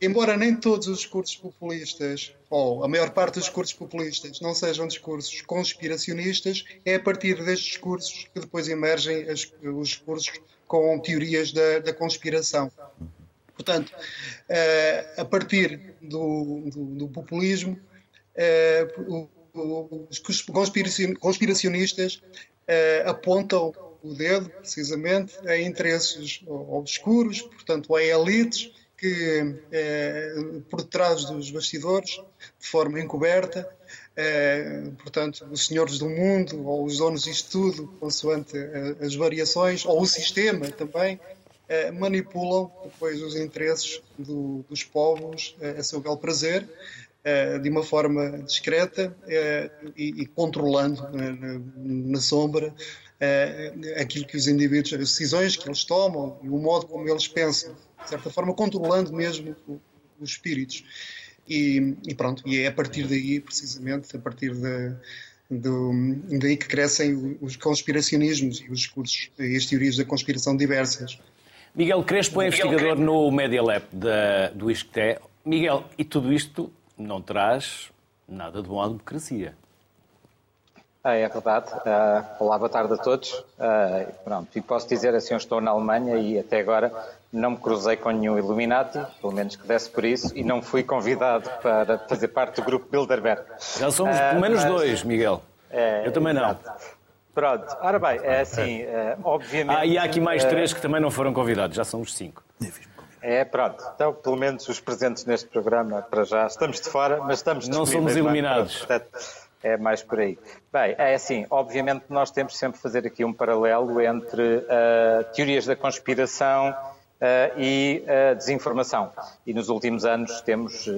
embora nem todos os discursos populistas, ou a maior parte dos discursos populistas, não sejam discursos conspiracionistas, é a partir destes discursos que depois emergem as- os discursos com teorias da, da conspiração. Portanto, eh, a partir do, do- do populismo, o- os conspiracion- conspiracionistas eh, apontam o dedo, precisamente, a interesses obscuros, portanto, a elites que, eh, por detrás dos bastidores, de forma encoberta, portanto, os senhores do mundo, ou os donos disto tudo, consoante as variações, ou o sistema também, manipulam depois os interesses do, dos povos a seu bel prazer, de uma forma discreta e, controlando na sombra aquilo que os indivíduos, as decisões que eles tomam e o modo como eles pensam, de certa forma controlando mesmo os espíritos. E, e, pronto, e é a partir daí, precisamente, a partir do, daí que crescem os conspiracionismos e os discursos e as teorias da conspiração diversas. Miguel Crespo é investigador no Media Lab da, do ISCTE. Miguel, e tudo isto não traz nada de bom à democracia. Ah, é verdade. Uh, olá, boa tarde a todos. Uh, pronto, e posso dizer assim, eu estou na Alemanha e até agora não me cruzei com nenhum Illuminati, pelo menos que desse por isso, e não fui convidado para fazer parte do grupo Bilderberg. Já somos uh, pelo menos mas... dois, Miguel. É, eu também não. Pronto, ora bem, é assim, obviamente... Ah, e há aqui mais três que também não foram convidados, já somos cinco. É, pronto. Então, pelo menos os presentes neste programa, para já, estamos de fora, mas estamos Não somos iluminados. Portanto, é mais por aí. Bem, é assim, obviamente nós temos sempre de fazer aqui um paralelo entre uh, teorias da conspiração uh, e uh, desinformação. E nos últimos anos temos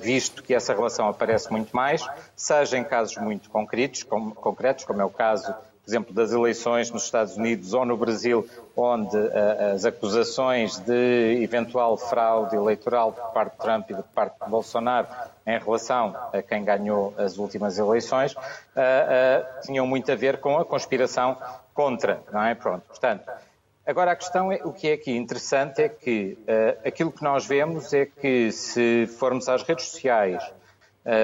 visto que essa relação aparece muito mais, seja em casos muito concretos, como, concretos, como é o caso por exemplo, das eleições nos Estados Unidos ou no Brasil, onde uh, as acusações de eventual fraude eleitoral por parte de Trump e por parte de Bolsonaro em relação a quem ganhou as últimas eleições uh, uh, tinham muito a ver com a conspiração contra, não é? Pronto, portanto. Agora, a questão é, o que é aqui interessante é que aquilo que nós vemos é que se formos às redes sociais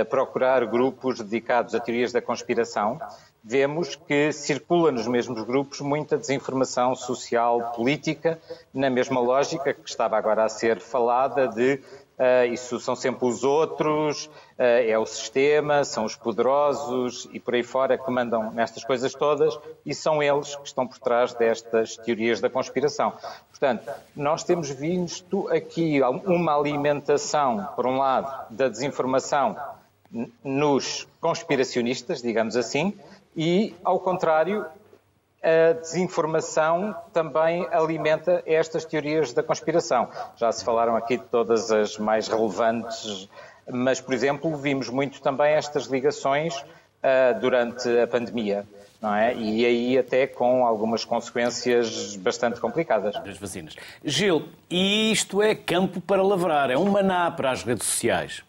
procurar grupos dedicados a teorias da conspiração, vemos que circula nos mesmos grupos muita desinformação social, política, na mesma lógica que estava agora a ser falada de uh, isso são sempre os outros, uh, é o sistema, são os poderosos e por aí fora que mandam nestas coisas todas e são eles que estão por trás destas teorias da conspiração. Portanto, nós temos visto aqui uma alimentação, por um lado, da desinformação nos conspiracionistas, digamos assim, e, ao contrário, a desinformação também alimenta estas teorias da conspiração. Já se falaram aqui de todas as mais relevantes, mas, por exemplo, vimos muito também estas ligações uh, durante a pandemia. Não é? E aí até com algumas consequências bastante complicadas. Das vacinas. Gil, isto é campo para lavrar, é um maná para as redes sociais.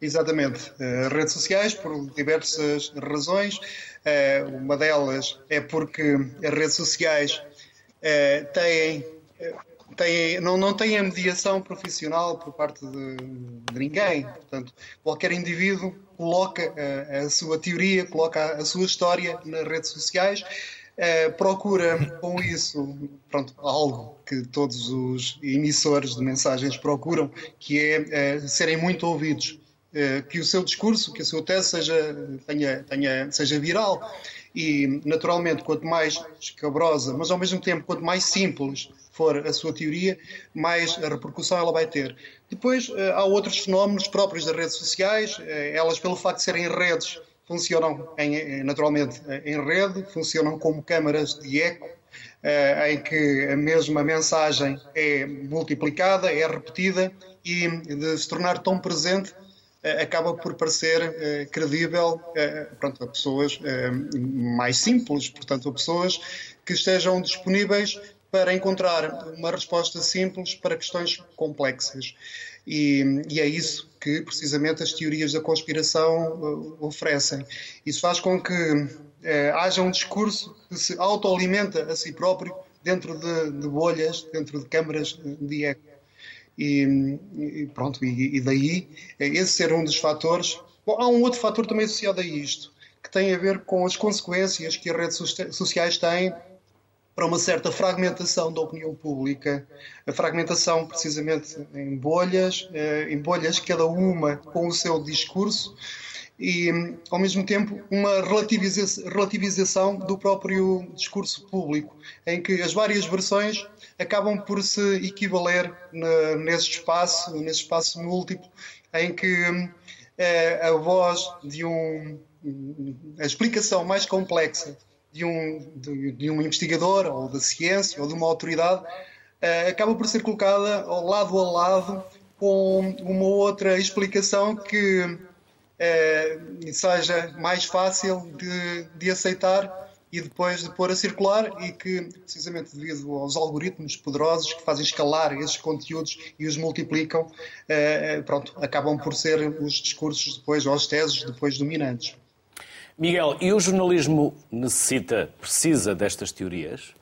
Exatamente. Uh, redes sociais, por diversas razões. Uh, uma delas é porque as redes sociais uh, têm, não, não têm a mediação profissional por parte de, de ninguém. Portanto, qualquer indivíduo coloca a, a sua teoria, coloca a, a, sua história nas redes sociais. Procura com isso pronto, algo que todos os emissores de mensagens procuram, que é serem muito ouvidos. Eh, que o seu discurso, que a sua tese seja, tenha, tenha, seja viral. E, naturalmente, quanto mais escabrosa, mas ao mesmo tempo, quanto mais simples for a sua teoria, mais a repercussão ela vai ter. Depois, eh, há outros fenómenos próprios das redes sociais, eh, elas, pelo facto de serem redes, funcionam em, naturalmente em rede, funcionam como câmaras de eco, em que a mesma mensagem é multiplicada, é repetida e de se tornar tão presente acaba por parecer uh, credível uh, pronto, a pessoas uh, mais simples, portanto, a pessoas que estejam disponíveis para encontrar uma resposta simples para questões complexas. E, e é isso que, precisamente, as teorias da conspiração oferecem. Isso faz com que haja um discurso que se autoalimenta a si próprio dentro de, de bolhas, dentro de câmaras de eco. E, e pronto, e, e, daí esse ser um dos fatores. Bom, há um outro fator também associado a isto, que tem a ver com as consequências que as redes sociais têm para uma certa fragmentação da opinião pública, a fragmentação precisamente em bolhas, eh, em bolhas cada uma com o seu discurso e, ao mesmo tempo, uma relativização do próprio discurso público, em que as várias versões acabam por se equivaler nesse espaço, nesse espaço múltiplo, em que a voz de um. a explicação mais complexa de um, de, de um investigador, ou da ciência, ou de uma autoridade, acaba por ser colocada ao lado a lado com uma outra explicação que seja mais fácil de, de aceitar e depois de pôr a circular e que, precisamente devido aos algoritmos poderosos que fazem escalar esses conteúdos e os multiplicam, eh, pronto, acabam por ser os discursos depois, ou as teses depois dominantes. Miguel, e o jornalismo necessita, precisa destas teorias?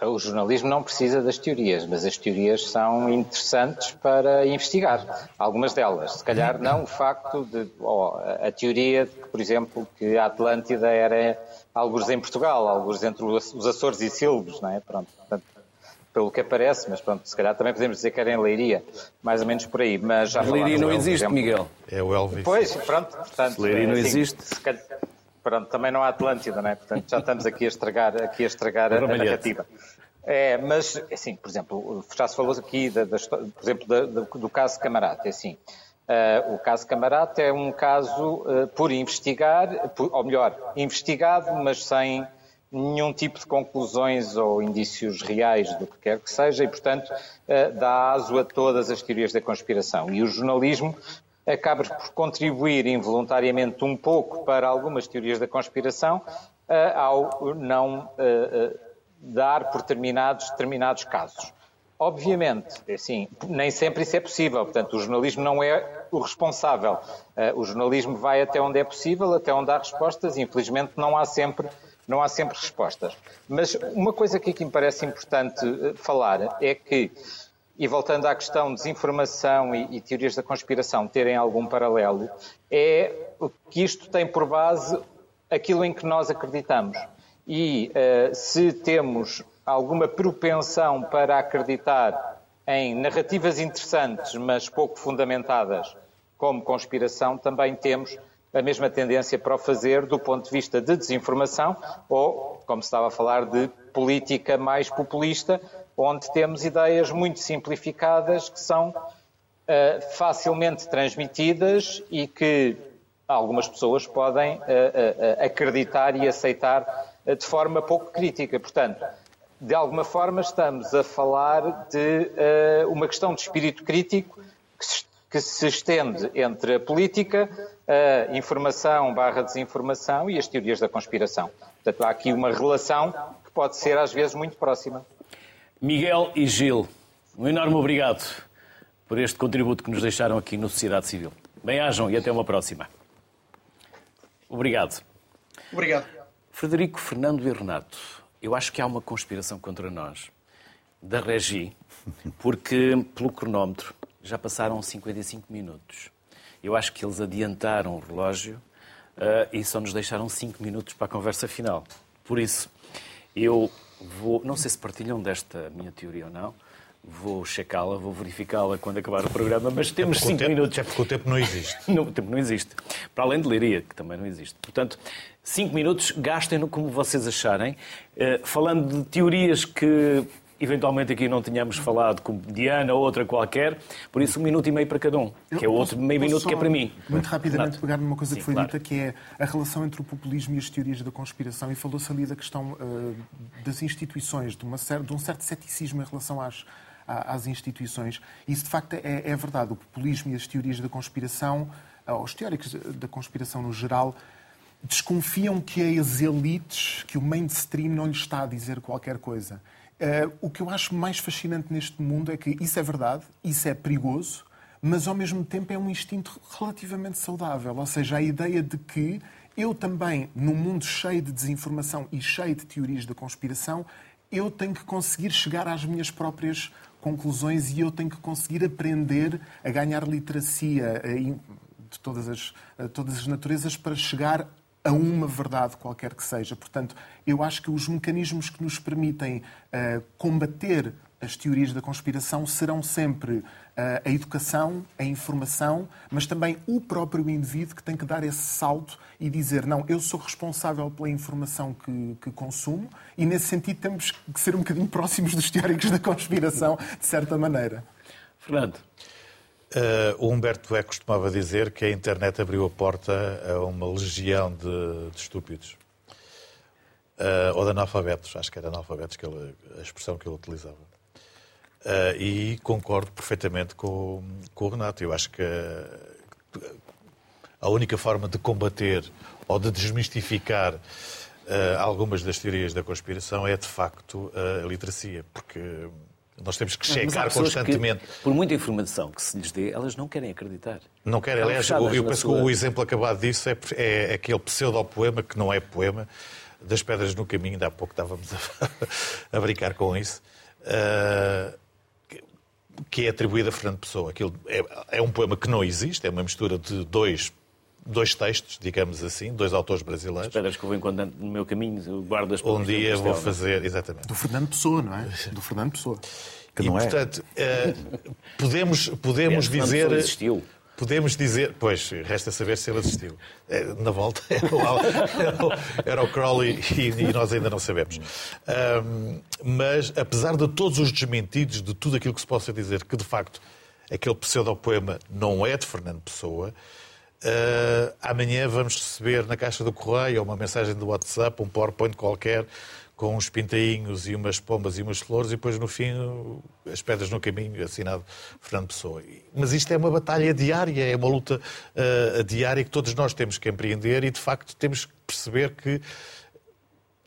O jornalismo não precisa das teorias, mas as teorias são interessantes para investigar. Algumas delas. Se calhar não o facto de. Oh, a teoria de que, por exemplo, que a Atlântida era alguns em Portugal, alguns entre os Açores e Silves, não é? Pronto. Portanto, pelo que aparece, mas pronto, se calhar também podemos dizer que era em Leiria, mais ou menos por aí. Mas já Leiria não existe, exemplo, Miguel. É o Elvis. Pois, pronto, portanto. Leiria não assim, existe. Calhar, pronto, também não há Atlântida, não é? Portanto, já estamos aqui a estragar, aqui a, estragar a, a narrativa. É, mas, assim, por exemplo, já se falou aqui, da, da, por exemplo, da, do caso Camarate, é assim, uh, o caso Camarate é um caso uh, por investigar, por, ou melhor, investigado, mas sem nenhum tipo de conclusões ou indícios reais do que quer que seja e, portanto, uh, dá aso a todas as teorias da conspiração. E o jornalismo acaba por contribuir involuntariamente um pouco para algumas teorias da conspiração ao não dar por terminados determinados casos. Obviamente, assim, nem sempre isso é possível. Portanto, o jornalismo não é o responsável. O jornalismo vai até onde é possível, até onde há respostas, e infelizmente não há sempre, não há sempre respostas. Mas uma coisa que aqui me parece importante falar é que, e voltando à questão de desinformação e, e teorias da conspiração terem algum paralelo, é que isto tem por base aquilo em que nós acreditamos. E uh, se temos alguma propensão para acreditar em narrativas interessantes, mas pouco fundamentadas, como conspiração, também temos a mesma tendência para o fazer do ponto de vista de desinformação ou, como se estava a falar, de política mais populista, onde temos ideias muito simplificadas que são uh, facilmente transmitidas e que algumas pessoas podem uh, uh, acreditar e aceitar de forma pouco crítica. Portanto, de alguma forma estamos a falar de uma questão de espírito crítico que se, que se, estende entre a política, a informação barra desinformação e as teorias da conspiração. Portanto, há aqui uma relação que pode ser às vezes muito próxima. Miguel e Gil, um enorme obrigado por este contributo que nos deixaram aqui no Sociedade Civil. Bem-ajam e até uma próxima. Obrigado. Obrigado. Frederico, Fernando e Renato, eu acho que há uma conspiração contra nós, da Regi, porque, pelo cronómetro, já passaram 55 minutos. Eu acho que eles adiantaram o relógio uh, e só nos deixaram 5 minutos para a conversa final. Por isso, eu vou. Não sei se partilham desta minha teoria ou não, vou checá-la, vou verificá-la quando acabar o programa, mas temos 5 é minutos. É porque o tempo não existe. não, o tempo não existe. Para além de Leiria, que também não existe. Portanto, 5 minutos, gastem-no como vocês acharem. Uh, falando de teorias que eventualmente aqui não tínhamos falado, como Diana ou outra qualquer, por isso um minuto e meio para cada um, que é o outro meio minuto que é para mim. Muito rapidamente pegar numa coisa Sim, que foi claro. dita, que é a relação entre o populismo e as teorias da conspiração, e falou-se ali da questão uh, das instituições, de, uma, de um certo ceticismo em relação às, às instituições. Isso, de facto, é, é verdade. O populismo e as teorias da conspiração, os teóricos da conspiração no geral, desconfiam que as elites, que o mainstream não lhes está a dizer qualquer coisa. Uh, o que eu acho mais fascinante neste mundo é que isso é verdade, isso é perigoso, mas ao mesmo tempo é um instinto relativamente saudável. Ou seja, a ideia de que eu também, num mundo cheio de desinformação e cheio de teorias da conspiração, eu tenho que conseguir chegar às minhas próprias conclusões e eu tenho que conseguir aprender a ganhar literacia eh, de todas as, eh, todas as naturezas para chegar a uma verdade qualquer que seja. Portanto, eu acho que os mecanismos que nos permitem uh, combater as teorias da conspiração serão sempre uh, a educação, a informação, mas também o próprio indivíduo que tem que dar esse salto e dizer: não, eu sou responsável pela informação que, que consumo, e nesse sentido temos que ser um bocadinho próximos dos teóricos da conspiração, de certa maneira. Fernando. Uh, o Humberto Eco costumava dizer que a internet abriu a porta a uma legião de, de estúpidos. Uh, ou de analfabetos, acho que era analfabetos que ele, a expressão que ele utilizava. Uh, e concordo perfeitamente com, com o Renato. Eu acho que a única forma de combater ou de desmistificar algumas das teorias da conspiração é, de facto, a literacia, porque nós temos que checar constantemente. Que, por muita informação que se lhes dê, elas não querem acreditar. Não querem. Aliás, eu penso sua... que o exemplo acabado disso é, é aquele pseudo-poema, que não é poema, das pedras no caminho, ainda há pouco estávamos a, a brincar com isso. Uh, que é atribuído a Fernando Pessoa. Aquilo é, é, um poema que não existe, é uma mistura de dois, dois textos, digamos assim, dois autores brasileiros. Esperas que eu vou encontrando no meu caminho, guardo as Um dia vou fazer, exatamente. Do Fernando Pessoa, não é? Do Fernando Pessoa. Que e, é. portanto, uh, podemos, podemos é, dizer... existiu. Podemos dizer, pois, resta saber se ele assistiu. É, na volta era o, era o Crowley e, e, nós ainda não sabemos. Um, mas, apesar de todos os desmentidos, de tudo aquilo que se possa dizer, que de facto aquele pseudo-poema não é de Fernando Pessoa, uh, amanhã vamos receber na caixa do correio uma mensagem do WhatsApp, um PowerPoint qualquer, com uns pintainhos e umas pombas e umas flores, e depois no fim as pedras no caminho, assinado Fernando Pessoa. Mas isto é uma batalha diária, é uma luta uh, diária que todos nós temos que empreender e de facto temos que perceber que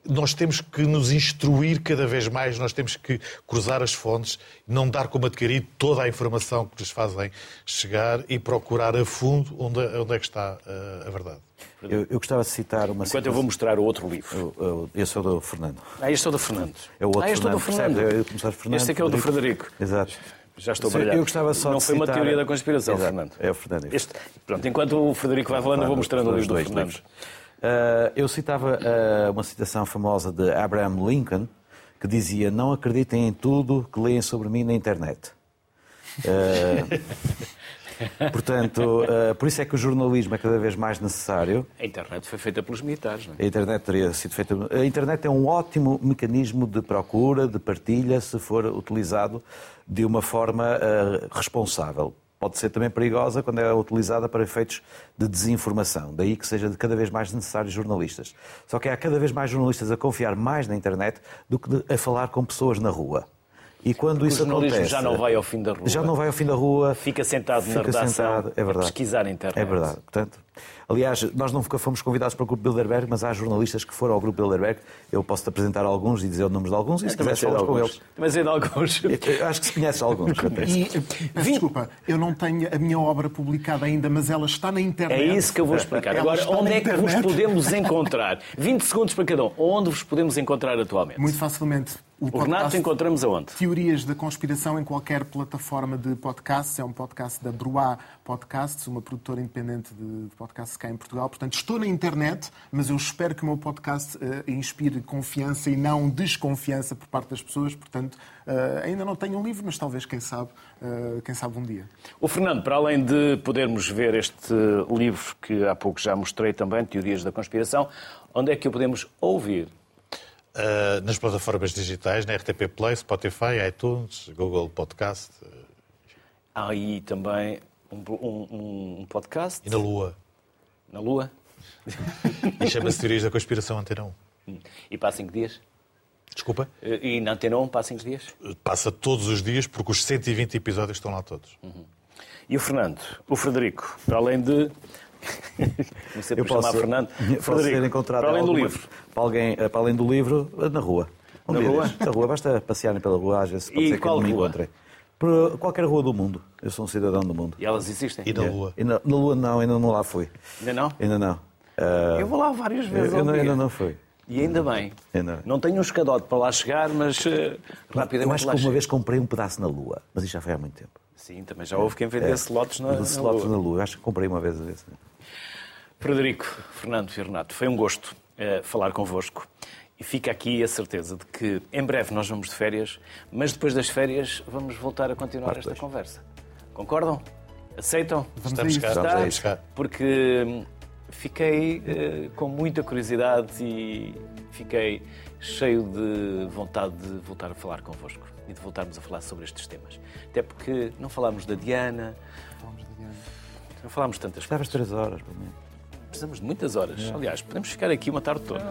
nós temos que nos instruir cada vez mais, nós temos que cruzar as fontes, não dar como adquirido toda a informação que nos fazem chegar e procurar a fundo onde, onde é que está uh, a verdade. Eu, eu, gostava de citar uma Enquanto eu vou mostrar o outro livro. Eu, eu, esse é o do Fernando. Ah, este é o do Fernando. É o outro ah, este Fernando. é o do Fernando. Fernando este é que é o do Frederico. Exato. Já estou a brilhar. Eu gostava só Não de foi citar... uma teoria da conspiração, Exato. Fernando. É o Fernando. Este... Pronto, enquanto o Frederico vai falando, eu vou mostrando o livro do Fernando. Livros. Uh, eu citava uh, uma citação famosa de Abraham Lincoln, que dizia: Não acreditem em tudo que leem sobre mim na internet. Uh, portanto, por isso é que o jornalismo é cada vez mais necessário. A internet foi feita pelos militares, não é? A internet teria sido feita. A internet é um ótimo mecanismo de procura, de partilha, se for utilizado de uma forma responsável pode ser também perigosa quando é utilizada para efeitos de desinformação. Daí que seja cada vez mais necessário jornalistas. Só que há cada vez mais jornalistas a confiar mais na internet do que a falar com pessoas na rua. E quando Porque isso o jornalismo acontece, já não vai ao fim da rua. Já não vai ao fim da rua. Fica sentado fica na redação sentado, é verdade. a pesquisar na internet. É verdade. Portanto, aliás, nós nunca fomos convidados para o Grupo Bilderberg, mas há jornalistas que foram ao Grupo Bilderberg. Eu posso-te apresentar alguns e dizer os nomes de alguns, e se quiseres falar com eles. Também sei de alguns. Eu acho que se conhece alguns. e, desculpa, eu não tenho a minha obra publicada ainda, mas ela está na internet. É isso que eu vou explicar. Agora, onde é que vos podemos encontrar? 20 segundos para cada um. Onde vos podemos encontrar atualmente? Muito facilmente o, o Renato encontramos aonde? Teorias da conspiração em qualquer plataforma de podcasts. É um podcast da Bruá Podcasts, uma produtora independente de podcasts cá em Portugal. Portanto, estou na internet, mas eu espero que o meu podcast uh, inspire confiança e não desconfiança por parte das pessoas. Portanto, uh, ainda não tenho um livro, mas talvez, quem sabe, uh, quem sabe um dia. O Fernando, para além de podermos ver este livro que há pouco já mostrei também, Teorias da Conspiração, onde é que o podemos ouvir? Uh, nas plataformas digitais, na RTP Play, Spotify, iTunes, Google Podcast. Há aí também um, um, um, podcast. E na Lua. Na Lua? e chama-se Teorias da Conspiração Antena 1. E passa 5 dias? Desculpa? E na Antena 1 passa 5 dias? Passa todos os dias, porque os 120 episódios estão lá todos. Uhum. E o Fernando, o Frederico, para além de Comecei eu posso, Fernando. Posso ser encontrado para além do livro. Para, alguém, para além do livro, na rua. Um na rua? Na rua, basta passearem pela rua, às vezes pode e ser que me encontrem. Por qualquer rua do mundo. Eu sou um cidadão do mundo. E elas existem? E na Lua? E na, na, Lua não, ainda não lá fui. Ainda não? Ainda não. Uh, eu vou lá várias vezes. Eu, eu não, ainda não fui. E ainda bem. Ainda. Não tenho um escadote para lá chegar, mas uh, rapidamente Eu acho que uma chego. vez comprei um pedaço na Lua, mas isso já foi há muito tempo. Sim, também já houve quem vendesse é. lotes na, na Lua. na Lua. Eu acho que comprei uma vez. vez. Frederico, Fernando e Renato, foi um gosto uh, falar convosco. E fica aqui a certeza de que em breve nós vamos de férias, mas depois das férias vamos voltar a continuar Parte esta dois. conversa. Concordam? Aceitam? Vamos Estamos cá, estamos cá. Porque hum, fiquei uh, com muita curiosidade e fiquei cheio de vontade de voltar a falar convosco e de voltarmos a falar sobre estes temas. Até porque não falámos da Diana, Falamos da Diana. não falámos tantas Estavas coisas. três horas, pelo menos. Precisamos de muitas horas. Aliás, podemos ficar aqui uma tarde toda.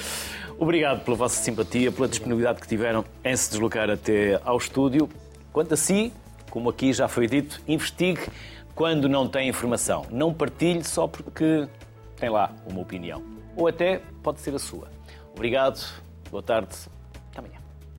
Obrigado pela vossa simpatia, pela disponibilidade que tiveram em se deslocar até ao estúdio. Quanto a si, como aqui já foi dito, investigue quando não tem informação. Não partilhe só porque tem lá uma opinião. Ou até pode ser a sua. Obrigado, boa tarde.